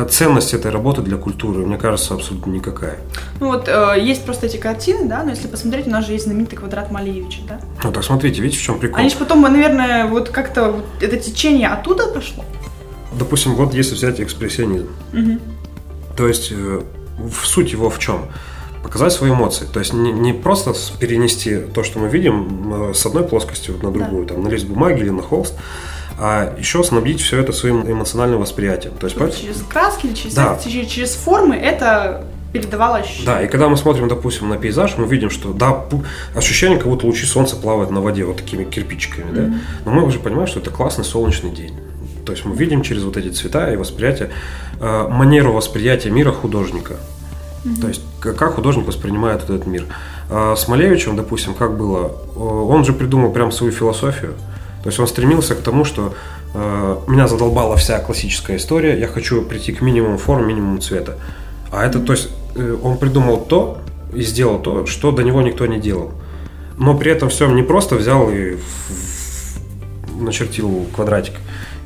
ценность этой работы для культуры, мне кажется, абсолютно никакая. Ну вот э, есть просто эти картины, да, но если посмотреть, у нас же есть знаменитый квадрат Малевича, да? Ну, так смотрите, видите, в чем прикол? Они же потом, наверное, вот как-то вот это течение оттуда пошло. Допустим, вот если взять экспрессионизм, Мгм. то есть э, в суть его в чем? Показать свои эмоции. То есть не, не просто перенести то, что мы видим, э, с одной плоскости вот на другую, там, на лист бумаги или на холст, а еще снабдить все это своим эмоциональным восприятием. То есть, через краски или через, Да. через, через формы это передавало ощущение. Да, и когда мы смотрим, допустим, на пейзаж, мы видим, что да, ощущение, как будто лучи солнца плавают на воде вот такими кирпичиками, да. Но мы уже понимаем, что это классный солнечный день. То есть мы видим через вот эти цвета и восприятие, э, манеру восприятия мира художника. То есть как художник воспринимает этот мир. А с Малевичем, допустим, как было, э, он же придумал прям свою философию. То есть он стремился к тому, что э, меня задолбала вся классическая история, я хочу прийти к минимуму форм, минимуму цвета. А это, то есть, э, он придумал то и сделал то, что до него никто не делал. Но при этом всем не просто взял и начертил квадратик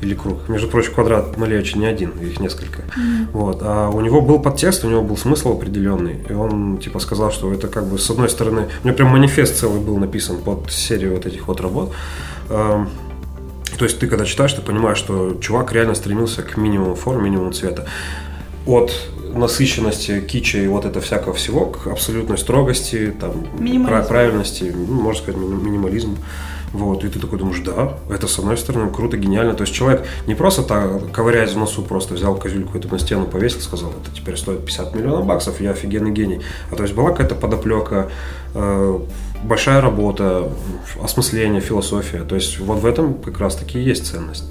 или круг. Между прочим, квадрат Малевича не один, их несколько. Вот. А у него был подтекст, у него был смысл определенный. И он типа сказал, что это как бы с одной стороны, у него прям манифест целый был написан под серию вот этих вот работ. Эм, То есть ты когда читаешь, ты понимаешь, что чувак реально стремился к минимуму форм, минимуму цвета. От насыщенности кича и вот это всякого всего к абсолютной строгости, там, правильности, ну, можно сказать, мини- минимализм. Вот, и ты такой думаешь, да, это с одной стороны круто, гениально. То есть человек не просто так, ковыряясь в носу, просто взял козюльку эту на стену, повесил, сказал, это теперь стоит 50 миллионов баксов, я офигенный гений. А то есть была какая-то подоплека, э, большая работа, осмысление, философия. То есть вот в этом как раз таки и есть ценность.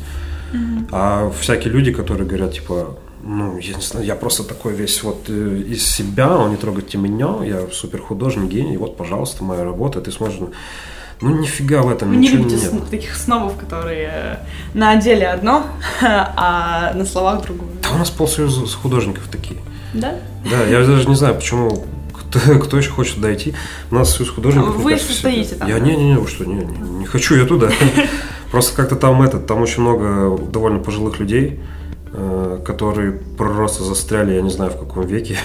А всякие люди, которые говорят, типа, ну, я не знаю, я просто такой весь вот э, из себя, он не трогайте меня, я супер художник, гений, вот, пожалуйста, моя работа, ты смотришь, ну, нифига в этом, не ничего любите нет. сн- таких снобов, которые э, на деле одно, а на словах другое. Да у нас полсоюза с художников такие. Да? Да, я даже не знаю, почему кто, кто еще хочет дойти. У нас союз художников. Вы кажется, состоите там, Я да? не, не, не, вы что, не, не, не хочу я туда. Просто как-то там этот, там очень много довольно пожилых людей, э, которые просто застряли, я не знаю в каком веке.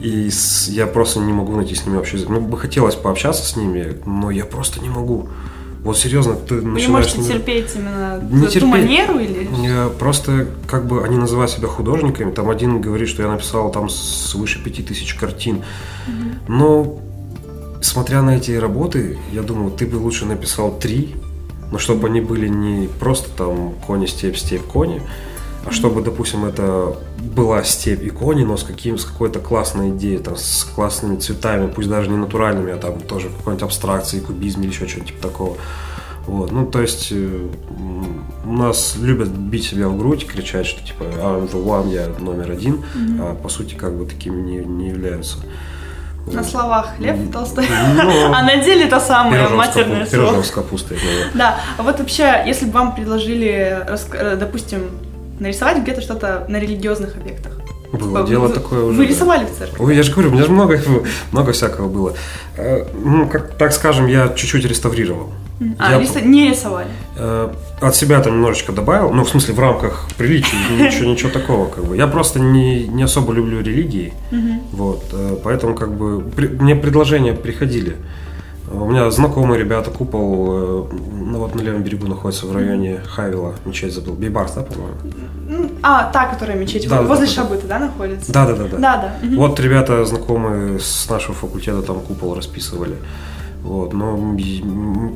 И с- я просто не могу найти с ними общий язык. Мне бы хотелось пообщаться с ними, но я просто не могу. Вот серьезно, ты Вы не начинаешь... можете терпеть именно Не ту терпеть. манеру или... Я просто, как бы, они называют себя художниками. Там один говорит, что я написал там свыше пяти тысяч картин. Но, смотря на эти работы, я думаю, ты бы лучше написал три, но чтобы они были не просто там кони, степь, степь, кони, а чтобы, допустим, это была степь и кони, но с, каким, с какой-то классной идеей, там, с классными цветами, пусть даже не натуральными, а там тоже в какой-нибудь абстракции, кубизме или еще что-нибудь типа такого. Вот, ну, то есть, э, у нас любят бить себя в грудь, кричать, что, типа, I'm the one, я номер один, а по сути, как бы, такими не, не являются. На словах Лев Толстой, Ну, а на деле это самое пирожок матерное капу- пирожок слово. с капустой. Да, а вот вообще, если бы вам предложили, э, допустим, нарисовать где-то что-то на религиозных объектах. Было Типа, дело вы- такое уже. Вы рисовали в церкви? Ой, я же говорю, у меня же много, много всякого было. Э, Ну, как, так скажем, я чуть-чуть реставрировал. А, Я рисо- не рисовали. Э, От себя там немножечко добавил, ну, в смысле, в рамках приличий, ничего, ничего такого, как бы. Я просто не, не особо люблю религии, вот, э, поэтому, как бы, при- мне предложения приходили. У меня знакомые ребята, купол, э, ну, вот на левом берегу находится в районе Хавила, мечеть забыл, Бейбарс, да, по-моему? А, та, которая мечеть Да, возле да, да. Шабыта, да, находится? Да, да, да, да. Да, да. мгм. Вот ребята знакомые с нашего факультета там купол расписывали. Вот, но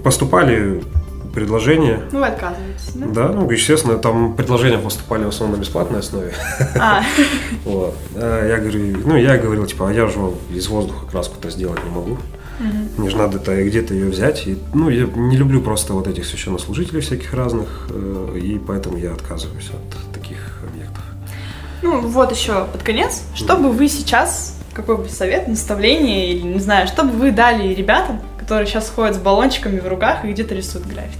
поступали предложения. Ну, вы отказываетесь, да? Да, ну, естественно, там предложения поступали в основном на бесплатной основе. А, Вот. А я говорю, ну, я говорил, типа, а я же из воздуха краску-то сделать не могу. Мне же надо -то где-то ее взять. И, ну, я не люблю просто вот этих священнослужителей всяких разных, э, и поэтому я отказываюсь от таких объектов. ну, вот еще под конец. Что бы вы сейчас, какой бы совет, наставление или, не знаю, что бы вы дали ребятам, которые сейчас ходят с баллончиками в руках и где-то рисуют граффити?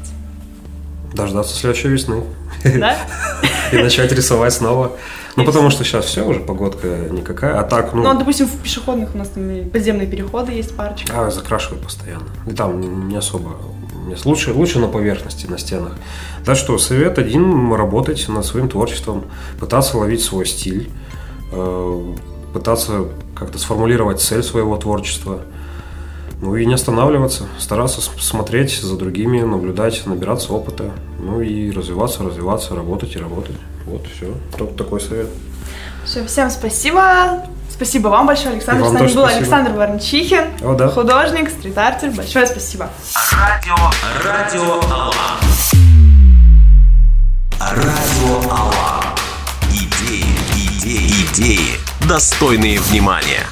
Дождаться следующей весны. Да? И начать рисовать снова. Ну, потому что сейчас все уже, погодка никакая. А так, ну... Ну, а, допустим, в пешеходных у нас там подземные переходы есть парочка. А, закрашиваю постоянно. И там не особо. Лучше, лучше на поверхности, на стенах. Так что совет один – работать над своим творчеством, пытаться ловить свой стиль, э, пытаться как-то сформулировать цель своего творчества. Ну и не останавливаться, стараться смотреть за другими, наблюдать, набираться опыта. Ну и развиваться, развиваться, работать и работать. Вот все. Только такой совет. Все, всем спасибо. Спасибо вам большое, Александр. Вам С нами тоже был спасибо. Александр Варнчихин, О, да. художник, стрит-артер. Большое спасибо. Радио, радио Алан. Радио Алан. Идеи, идеи, идеи, достойные внимания.